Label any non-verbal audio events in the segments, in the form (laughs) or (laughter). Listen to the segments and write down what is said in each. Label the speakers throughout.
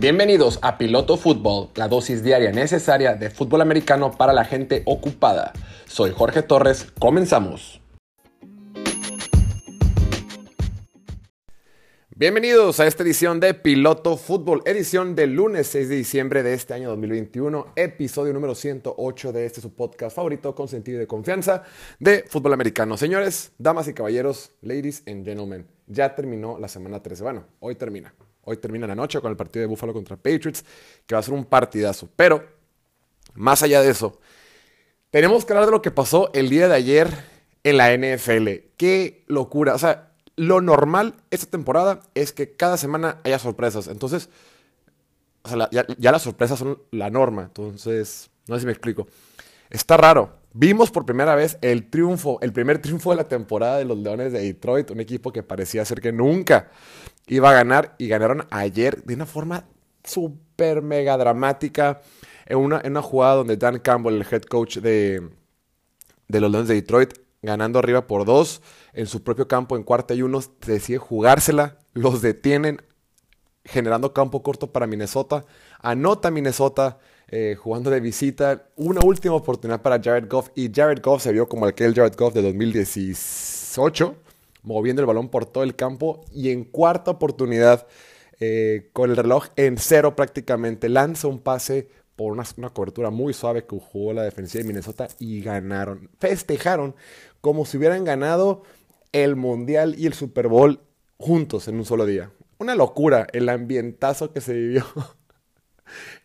Speaker 1: Bienvenidos a Piloto Fútbol, la dosis diaria necesaria de fútbol americano para la gente ocupada. Soy Jorge Torres, comenzamos. Bienvenidos a esta edición de Piloto Fútbol, edición del lunes 6 de diciembre de este año 2021, episodio número 108 de este su podcast favorito con sentido de confianza de fútbol americano. Señores, damas y caballeros, ladies and gentlemen, ya terminó la semana 13. Bueno, hoy termina. Hoy termina la noche con el partido de Buffalo contra Patriots, que va a ser un partidazo. Pero, más allá de eso, tenemos que hablar de lo que pasó el día de ayer en la NFL. Qué locura. O sea, lo normal esta temporada es que cada semana haya sorpresas. Entonces, ya, ya, las sorpresas son la norma. Entonces, no sé si me explico. Está raro. Vimos por primera vez el triunfo, el primer triunfo de la temporada de los Leones de Detroit, un equipo que parecía ser que nunca iba a ganar y ganaron ayer de una forma súper mega dramática en una, en una jugada donde Dan Campbell, el head coach de, de los Leones de Detroit, ganando arriba por dos en su propio campo en cuarta y uno, decide jugársela, los detienen, generando campo corto para Minnesota, anota Minnesota eh, jugando de visita, una última oportunidad para Jared Goff y Jared Goff se vio como aquel Jared Goff de 2018, moviendo el balón por todo el campo y en cuarta oportunidad, eh, con el reloj en cero prácticamente, lanza un pase por una, una, cobertura muy suave que jugó la defensiva de Minnesota y ganaron. Festejaron como si hubieran ganado el Mundial y el Super Bowl juntos en un solo día. Una locura el ambientazo que se vivió (laughs)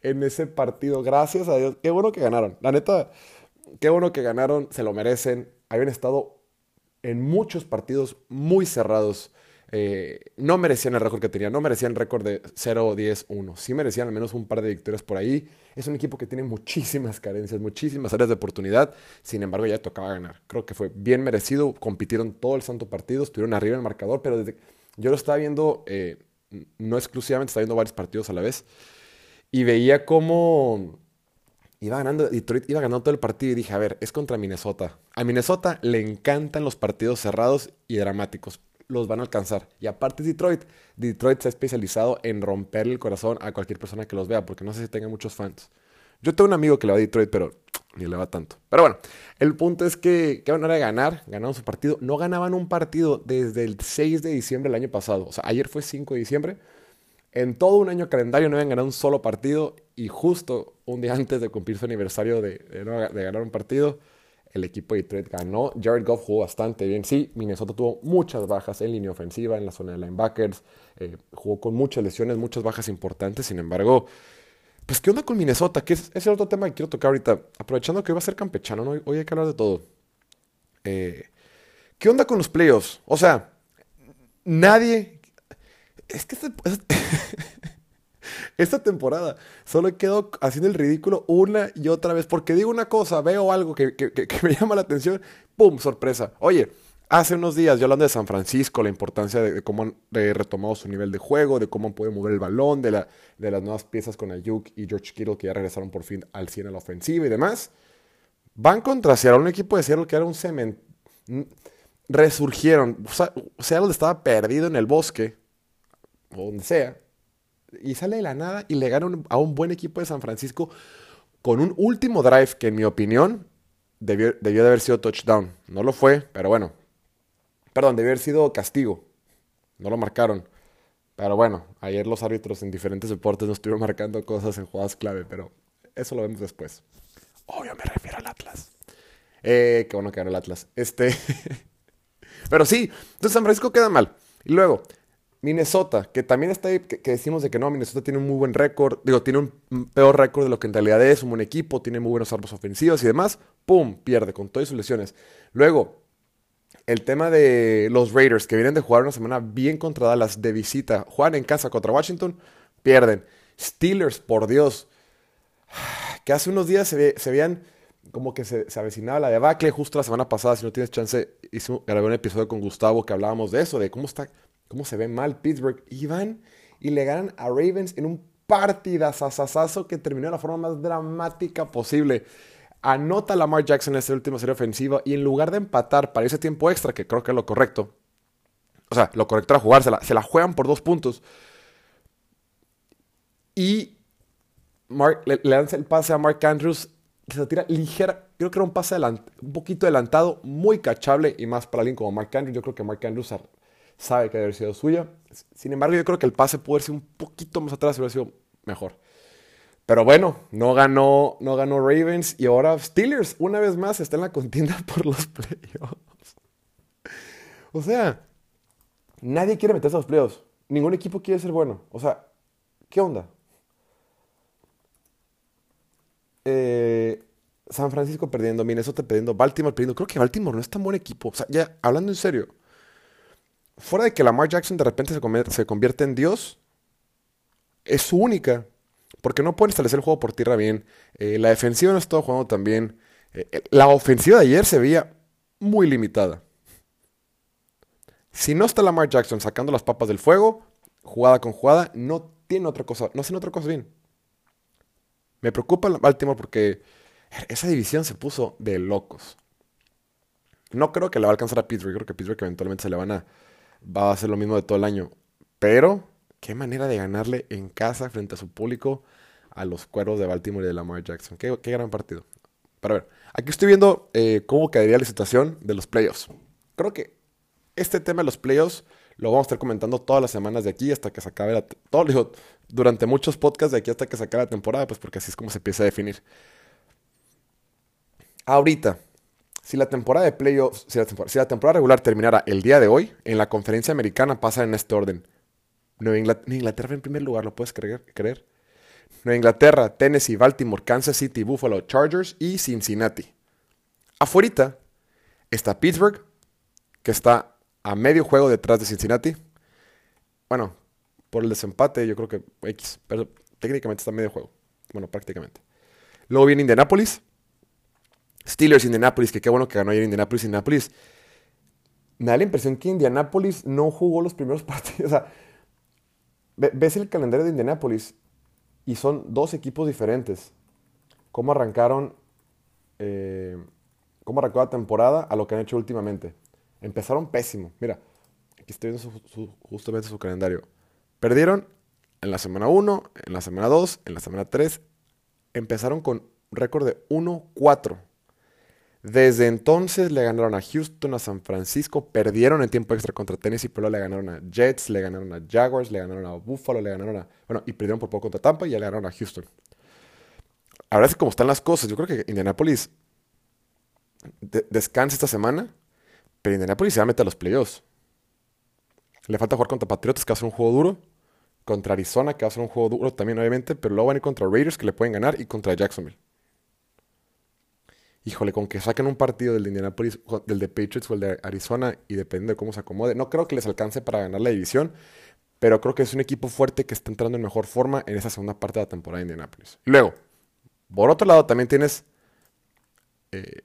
Speaker 1: en ese partido. Gracias a Dios. Qué bueno que ganaron. La neta, qué bueno que ganaron. Se lo merecen. Habían estado en muchos partidos muy cerrados. Eh, no merecían el récord que tenían, no merecían el récord de 0-10-1. Sí merecían al menos un par de victorias por ahí. Es un equipo que tiene muchísimas carencias, muchísimas áreas de oportunidad. Sin embargo, ya tocaba ganar. Creo que fue bien merecido. Compitieron todo el santo partido, estuvieron arriba en el marcador, pero desde... yo lo estaba viendo, eh, no exclusivamente, estaba viendo varios partidos a la vez. Y veía cómo iba ganando, Detroit iba ganando todo el partido y dije, a ver, es contra Minnesota. A Minnesota le encantan los partidos cerrados y dramáticos los van a alcanzar. Y aparte Detroit, Detroit se ha especializado en romper el corazón a cualquier persona que los vea, porque no sé si tenga muchos fans. Yo tengo un amigo que le va a Detroit, pero (tsk) ni le va tanto. Pero bueno, el punto es que qué manera ganar, ganaron su partido. No ganaban un partido desde el 6 de diciembre del año pasado. O sea, ayer fue 5 de diciembre. En todo un año calendario no habían ganado un solo partido y justo un día (laughs) antes de cumplir su aniversario de, ganar un partido, el equipo de Detroit ganó. Jared Goff jugó bastante bien. Sí, Minnesota tuvo muchas bajas en línea ofensiva, en la zona de linebackers. Eh, jugó con muchas lesiones, muchas bajas importantes. Sin embargo, pues, ¿qué onda con Minnesota? Que es, el otro tema que quiero tocar ahorita. Aprovechando que va a ser campechano, ¿no? hoy hay que hablar de todo. Eh, ¿Qué onda con los playoffs? O sea, nadie. Es que este, (laughs) esta temporada solo quedo haciendo el ridículo una y otra vez. Porque digo una cosa, veo algo que, que, me (laughs) llama la atención, ¡pum! Sorpresa. Oye, hace unos días yo hablando de San Francisco, la importancia de, cómo han retomado su nivel de juego, de cómo han podido mover el balón, de, la, de las nuevas piezas con Ayuk y George Kittle que ya regresaron por fin al 100 a la ofensiva y demás. Van contra Seattle, un equipo de Seattle que era un cemento. Resurgieron. O sea, Seattle estaba perdido en el bosque, o donde sea, y sale de la nada y le gana a un buen equipo de San Francisco con un último drive que en mi opinión debió, de haber sido touchdown. No lo fue, pero bueno. Perdón, debió haber sido castigo. No lo marcaron. Pero bueno, ayer los árbitros en diferentes deportes no estuvieron marcando cosas en jugadas clave, pero eso lo vemos después. Obvio me refiero al Atlas. Eh, qué bueno que ganó el Atlas. Este. (laughs) pero sí, entonces San Francisco queda mal. Y luego, Minnesota, que también está ahí, que, decimos de que no, Minnesota tiene un muy buen récord, digo, tiene un peor récord de lo que en realidad es, un buen equipo, tiene muy buenos armas ofensivas y demás, ¡pum! Pierde con todas sus lesiones. Luego, el tema de los Raiders, que vienen de jugar una semana bien contra Dallas de visita, juegan en casa contra Washington, pierden. Steelers, por Dios, que hace unos días se, ve, se veían como que se, se, avecinaba la debacle, justo la semana pasada, si no tienes chance, hice, grabé un episodio con Gustavo que hablábamos de eso, de cómo está cómo se ve mal Pittsburgh. Y van y le ganan a Ravens en un partidazazazazo que terminó de la forma más dramática posible. Anota Lamar Jackson en esta última serie ofensiva y en lugar de empatar para ese tiempo extra, que creo que es lo correcto, o sea, lo correcto era jugársela, se la juegan por dos puntos. Y le, lanza el pase a Mark Andrews, que se tira ligera. Creo que era un pase un poquito adelantado, muy cachable y más para alguien como Mark Andrews. Yo creo que Mark Andrews sabe que debe haber sido suya. Sin embargo, yo creo que el pase pudo haber sido un poquito más atrás, hubiera sido mejor. Pero bueno, no ganó, no ganó Ravens y ahora Steelers una vez más está en la contienda (laughs) por los playoffs. O sea, nadie quiere meterse a los playoffs. Ningún equipo quiere ser bueno. O sea, ¿qué onda? Eh, San Francisco perdiendo, Minnesota perdiendo, Baltimore perdiendo. Creo que Baltimore no es tan buen equipo. O sea, ya hablando en serio, fuera de que Lamar Jackson de repente se, convierte en Dios, es su única. Porque no pueden establecer el juego por tierra bien. Eh, la defensiva no está jugando tan bien. Eh, la ofensiva de ayer se veía muy limitada. Si no está Lamar Jackson sacando las papas del fuego, jugada con jugada, no tiene otra cosa, no hacen otra cosa bien. Me preocupa Baltimore porque esa división se puso de locos. No creo que le va a alcanzar a Pittsburgh, creo que Pittsburgh eventualmente se le van a va a hacer lo mismo de todo el año. Pero qué manera de ganarle en casa frente a su público a los cueros de Baltimore y de Lamar Jackson. Qué, gran partido. Para ver, aquí estoy viendo eh, cómo quedaría la situación de los playoffs. Creo que este tema de los playoffs lo vamos a estar comentando todas las semanas de aquí hasta que se acabe la... Todo, durante muchos podcasts de aquí hasta que se acabe la temporada, pues porque así es como se empieza a definir. Ahorita, si la temporada de playoffs, si la, temporada, regular terminara el día de hoy, en la conferencia americana pasa en este orden. Nueva Inglaterra, en primer lugar, ¿lo puedes creer? creer? Nueva Inglaterra, Tennessee, Baltimore, Kansas City, Buffalo, Chargers y Cincinnati. Afuera está Pittsburgh, que está a medio juego detrás de Cincinnati. Bueno, por el desempate yo creo que X, pero técnicamente está a medio juego. Bueno, prácticamente. Luego viene Indianapolis. Steelers, Indianapolis, que qué bueno que ganó ayer Indianapolis, Indianapolis. Me da la impresión que Indianapolis no jugó los primeros (laughs) partidos. O sea, ves el calendario de Indianapolis y son dos equipos diferentes. ¿Cómo arrancaron, eh, cómo arrancó la temporada a lo que han hecho últimamente? Empezaron pésimo. Mira, aquí estoy viendo justamente su calendario. Perdieron en la semana 1, en la semana 2, en la semana 3. Empezaron con récord de 1-4. Desde entonces le ganaron a Houston, a San Francisco, perdieron en tiempo extra contra Tennessee, pero le ganaron a Jets, le ganaron a Jaguars, le ganaron a Buffalo, le ganaron a... Bueno, y perdieron por poco contra Tampa y ya le ganaron a Houston. Ahora es como están las cosas. Yo creo que Indianapolis descansa esta semana pero Indianapolis se va a meter a los playoffs. Le falta jugar contra Patriotas, que va a ser un juego duro. Contra Arizona, que va a ser un juego duro también, obviamente. Pero luego van a ir contra Raiders, que le pueden ganar. Y contra Jacksonville. Híjole, con que saquen un partido del de Indianapolis, del de Patriots o el de Arizona, y dependiendo de cómo se acomode. No creo que les alcance para ganar la división. Pero creo que es un equipo fuerte que está entrando en mejor forma en esa segunda parte de la temporada de Indianapolis. Luego, por otro lado, también tienes eh,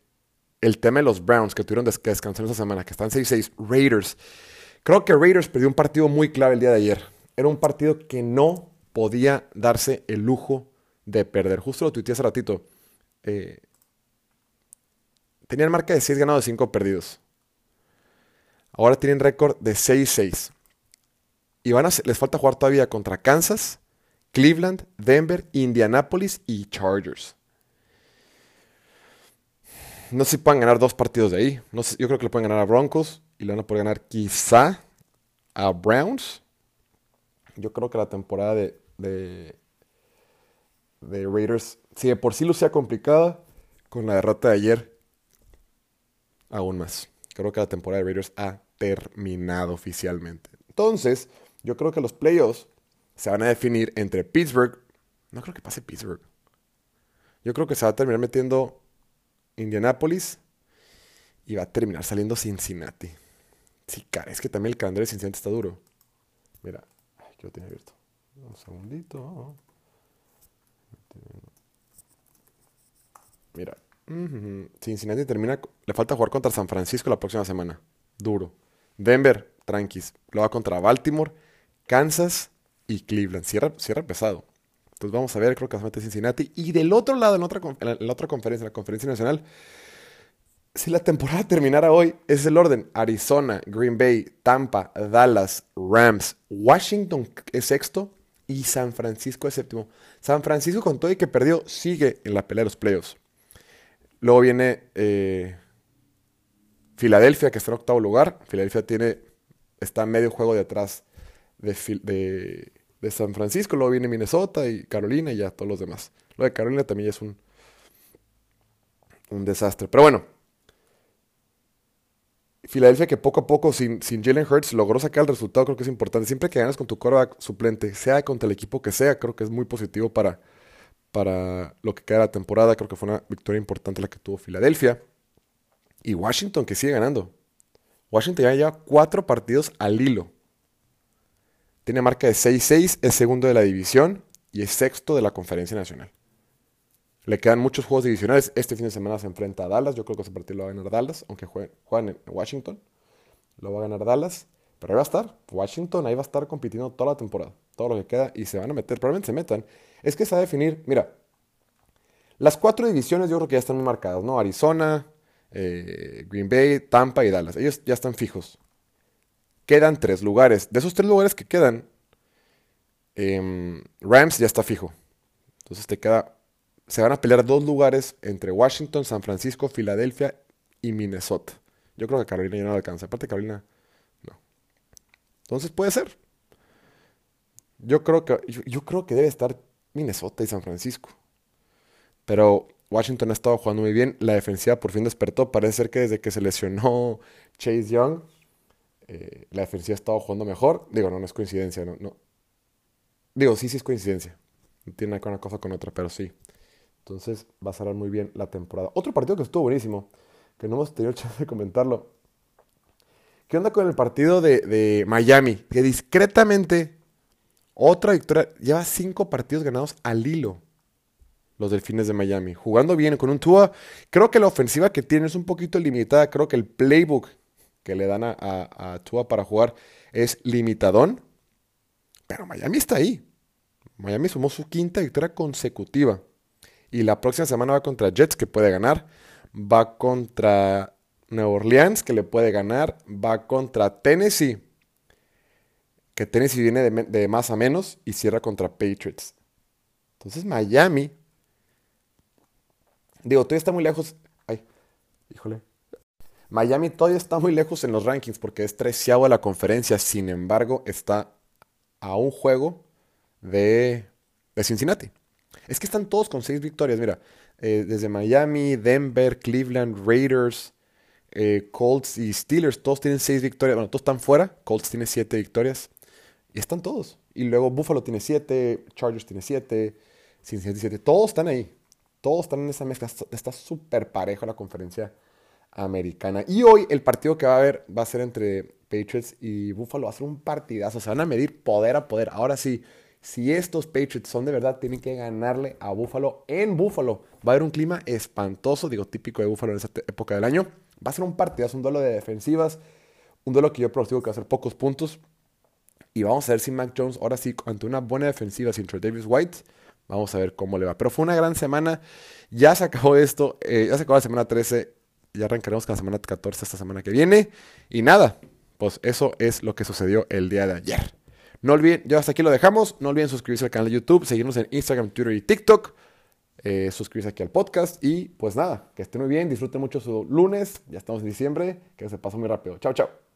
Speaker 1: el tema de los Browns que tuvieron que descansar esta semana, que están 6-6, Raiders. Creo que Raiders perdió un partido muy clave el día de ayer. Era un partido que no podía darse el lujo de perder. Justo lo tuiteé hace ratito. Eh, tenían marca de 6 ganados y 5 perdidos. Ahora tienen récord de 6-6. Y van a, les falta jugar todavía contra Kansas, Cleveland, Denver, Indianapolis y Chargers. No sé si pueden ganar dos partidos de ahí. Yo creo que le pueden ganar a Broncos y le van a poder ganar quizá a Browns. Yo creo que la temporada de, de, Raiders, si de por sí lucía complicada, con la derrota de ayer, aún más. Creo que la temporada de Raiders ha terminado oficialmente. Entonces, yo creo que los playoffs se van a definir entre Pittsburgh. No creo que pase Pittsburgh. Yo creo que se va a terminar metiendo Indianapolis y va a terminar saliendo Cincinnati. Sí, cara, es que también el calendario de Cincinnati está duro. Mira, ay, que lo tiene abierto. Un segundito. Mira, Cincinnati termina. Le falta jugar contra San Francisco la próxima semana. Duro. Denver, tranquis. Lo va contra Baltimore, Kansas y Cleveland. Cierra, cierra pesado. Entonces vamos a ver, creo que se mete Cincinnati. Y del otro lado, en la otra conferencia, en la conferencia nacional, si la temporada (laughs) terminara hoy, es el orden. Arizona, Green Bay, Tampa, Dallas, Rams, Washington es sexto y San Francisco es séptimo. San Francisco con todo y que perdió sigue en la pelea de los playoffs. Luego viene eh, Filadelfia que está en octavo lugar. Filadelfia tiene, está medio juego de atrás de, de, San Francisco. Luego viene Minnesota y Carolina y ya todos los demás. Lo de Carolina también es un, un desastre. Pero bueno, Filadelfia que poco a poco sin, sin Jalen Hurts logró sacar el resultado, creo que es importante. Siempre que ganas con tu quarterback suplente, sea contra el equipo que sea, creo que es muy positivo para, para lo que queda la temporada. Creo que fue una victoria importante la que tuvo Filadelfia. Y Washington que sigue ganando. Washington ya lleva cuatro partidos al hilo. Tiene marca de 6-6, es segundo de la división y es sexto de la conferencia nacional. Le quedan muchos juegos divisionales. Este fin de semana se enfrenta a Dallas. Yo creo que ese partido lo va a ganar Dallas, aunque juegan en Washington. Lo va a ganar Dallas. Pero ahí va a estar. Washington ahí va a estar compitiendo toda la temporada. Todo lo que queda. Y se van a meter. Probablemente se metan. Es que se va a definir. Mira. Las cuatro divisiones yo creo que ya están muy marcadas, ¿no? Arizona, eh, Green Bay, Tampa y Dallas. Ellos ya están fijos. Quedan tres lugares. De esos tres lugares que quedan, em, Rams ya está fijo. Entonces te queda se van a pelear dos lugares entre Washington, San Francisco, Filadelfia y Minnesota. Yo creo que Carolina ya no alcanza. Aparte Carolina. Entonces puede ser. Yo creo que, yo, creo que debe estar Minnesota y San Francisco. Pero Washington ha estado jugando muy bien. La defensiva por fin despertó. Parece ser que desde que se lesionó Chase Young, eh, la defensiva ha estado jugando mejor. Digo, no, no es coincidencia. No, no. Digo, sí, sí es coincidencia. No tiene una cosa con otra, pero sí. Entonces va a cerrar muy bien la temporada. Otro partido que estuvo buenísimo, que no hemos tenido (laughs) chance de comentarlo. ¿Qué onda con el partido de, Miami? Que discretamente, otra victoria, lleva cinco partidos ganados al hilo. Los delfines de Miami. Jugando bien con un Tua. Creo que la ofensiva que tiene es un poquito limitada. Creo que el playbook que le dan a, a, Tua para jugar es limitadón. Pero Miami está ahí. Miami sumó su quinta victoria consecutiva. Y la próxima semana va contra Jets, que puede ganar. Va contra Nueva Orleans, que le puede ganar. Va contra Tennessee, que Tennessee viene de, más a menos. Y cierra contra Patriots. Entonces Miami. Digo, todavía está muy lejos. Ay, híjole. Miami todavía está muy lejos en los rankings porque es treceavo de la conferencia. Sin embargo, está a un juego de, de Cincinnati. Es que están todos con seis victorias, mira. Eh, desde Miami, Denver, Cleveland, Raiders, eh, Colts y Steelers, todos tienen seis victorias. Bueno, todos están fuera. Colts tiene siete victorias. Y están todos. Y luego Buffalo tiene siete, Chargers tiene siete, Cincinnati siete. Todos están ahí. Todos están en esa mezcla. Está súper parejo la conferencia americana. Y hoy el partido que va a haber va a ser entre Patriots y Buffalo. Va a ser un partidazo. Se van a medir poder a poder. Ahora sí, si estos Patriots son de verdad, tienen que ganarle a Buffalo en Buffalo. Va a haber un clima espantoso, digo, típico de Buffalo en esta época del año. Va a ser un partidazo, un duelo de defensivas, un duelo que yo pronostico que va a ser pocos puntos. Y vamos a ver si Mac Jones, ahora sí, ante una buena defensiva sin Davis White, vamos a ver cómo le va. Pero fue una gran semana. Ya se acabó esto, eh, ya se acabó la semana 13. Ya arrancaremos con la semana 14 esta semana que viene. Y nada, pues eso es lo que sucedió el día de ayer. No olviden, ya hasta aquí lo dejamos. No olviden suscribirse al canal de YouTube, seguirnos en Instagram, Twitter y TikTok. Eh, suscribirse aquí al podcast. Y pues nada, que estén muy bien, disfruten mucho su lunes. Ya estamos en diciembre, que se pasó muy rápido. Chao, chao.